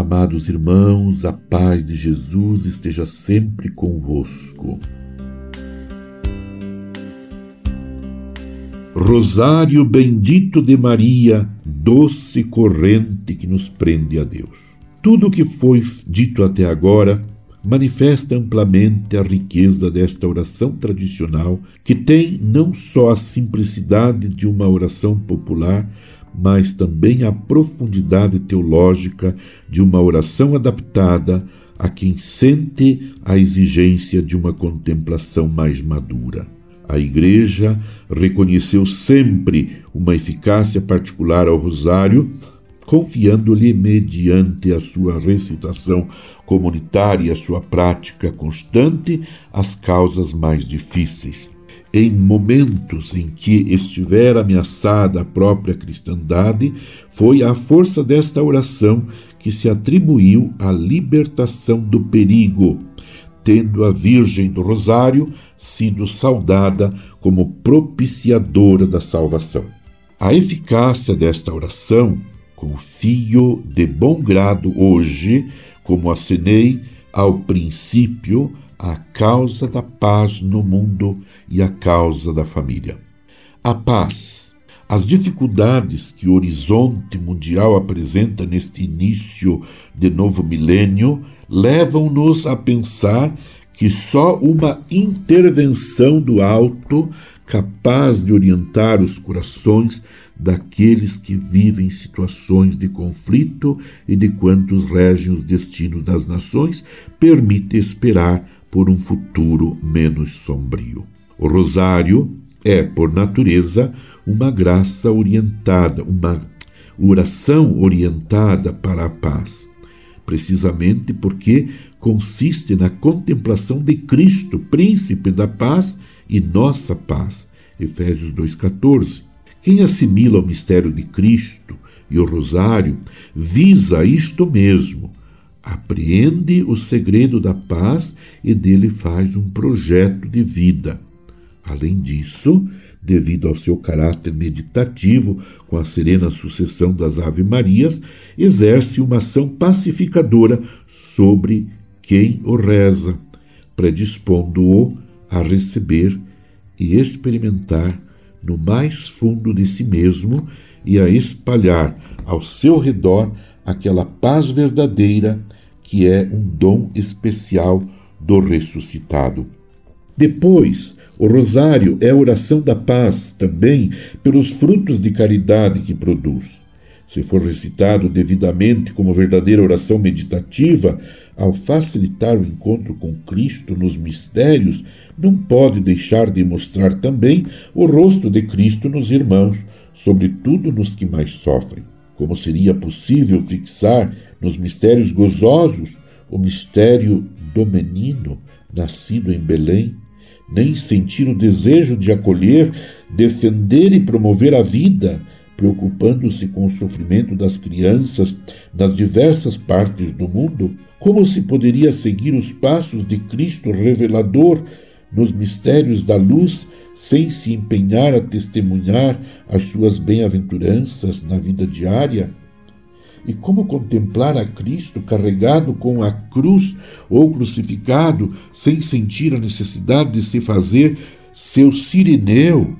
Amados irmãos, a paz de Jesus esteja sempre convosco. Rosário bendito de Maria, doce corrente que nos prende a Deus. Tudo o que foi dito até agora manifesta amplamente a riqueza desta oração tradicional, que tem não só a simplicidade de uma oração popular, mas também a profundidade teológica de uma oração adaptada a quem sente a exigência de uma contemplação mais madura. A Igreja reconheceu sempre uma eficácia particular ao Rosário, confiando-lhe, mediante a sua recitação comunitária e a sua prática constante, as causas mais difíceis em momentos em que estiver ameaçada a própria cristandade, foi a força desta oração que se atribuiu à libertação do perigo, tendo a Virgem do Rosário sido saudada como propiciadora da salvação. A eficácia desta oração, confio de bom grado hoje, como acenei ao princípio, a causa da paz no mundo e a causa da família. A paz. As dificuldades que o horizonte mundial apresenta neste início de novo milênio levam-nos a pensar que só uma intervenção do alto capaz de orientar os corações daqueles que vivem situações de conflito e de quantos regem os destinos das nações, permite esperar por um futuro menos sombrio. O rosário é, por natureza, uma graça orientada, uma oração orientada para a paz, precisamente porque consiste na contemplação de Cristo, príncipe da paz e nossa paz. Efésios 2,14. Quem assimila o mistério de Cristo e o rosário visa isto mesmo, apreende o segredo da paz e dele faz um projeto de vida. Além disso, devido ao seu caráter meditativo, com a serena sucessão das Ave-Marias, exerce uma ação pacificadora sobre quem o reza, predispondo-o a receber e experimentar no mais fundo de si mesmo e a espalhar ao seu redor aquela paz verdadeira que é um dom especial do ressuscitado. Depois, o rosário é a oração da paz também pelos frutos de caridade que produz. Se for recitado devidamente como verdadeira oração meditativa, ao facilitar o encontro com Cristo nos mistérios, não pode deixar de mostrar também o rosto de Cristo nos irmãos, sobretudo nos que mais sofrem. Como seria possível fixar nos mistérios gozosos o mistério do menino nascido em Belém? Nem sentir o desejo de acolher, defender e promover a vida, preocupando-se com o sofrimento das crianças nas diversas partes do mundo? Como se poderia seguir os passos de Cristo revelador nos mistérios da luz sem se empenhar a testemunhar as suas bem-aventuranças na vida diária? E como contemplar a Cristo carregado com a cruz ou crucificado, sem sentir a necessidade de se fazer seu sirineu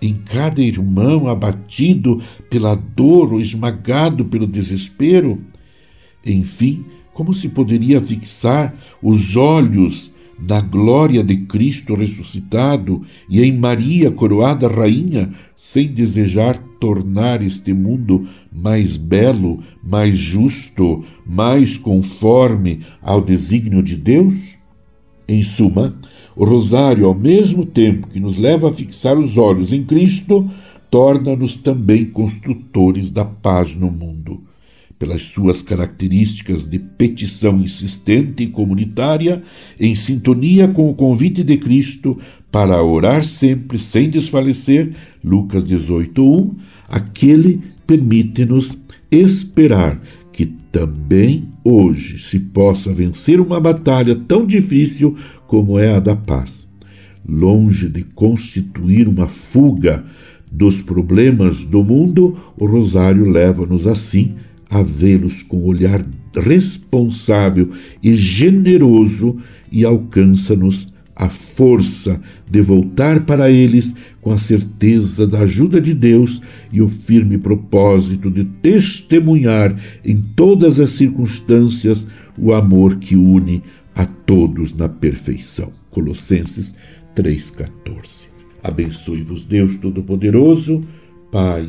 em cada irmão abatido pela dor ou esmagado pelo desespero? Enfim, como se poderia fixar os olhos da glória de Cristo ressuscitado e em Maria coroada rainha, sem desejar tornar este mundo mais belo, mais justo, mais conforme ao desígnio de Deus? Em suma, o rosário, ao mesmo tempo que nos leva a fixar os olhos em Cristo, torna-nos também construtores da paz no mundo pelas suas características de petição insistente e comunitária, em sintonia com o convite de Cristo para orar sempre sem desfalecer, Lucas 18:1, aquele permite-nos esperar que também hoje se possa vencer uma batalha tão difícil como é a da paz. Longe de constituir uma fuga dos problemas do mundo, o rosário leva-nos assim a vê-los com olhar responsável e generoso e alcança-nos a força de voltar para eles com a certeza da ajuda de Deus e o firme propósito de testemunhar em todas as circunstâncias o amor que une a todos na perfeição. Colossenses 3,14. Abençoe-vos, Deus Todo-Poderoso, Pai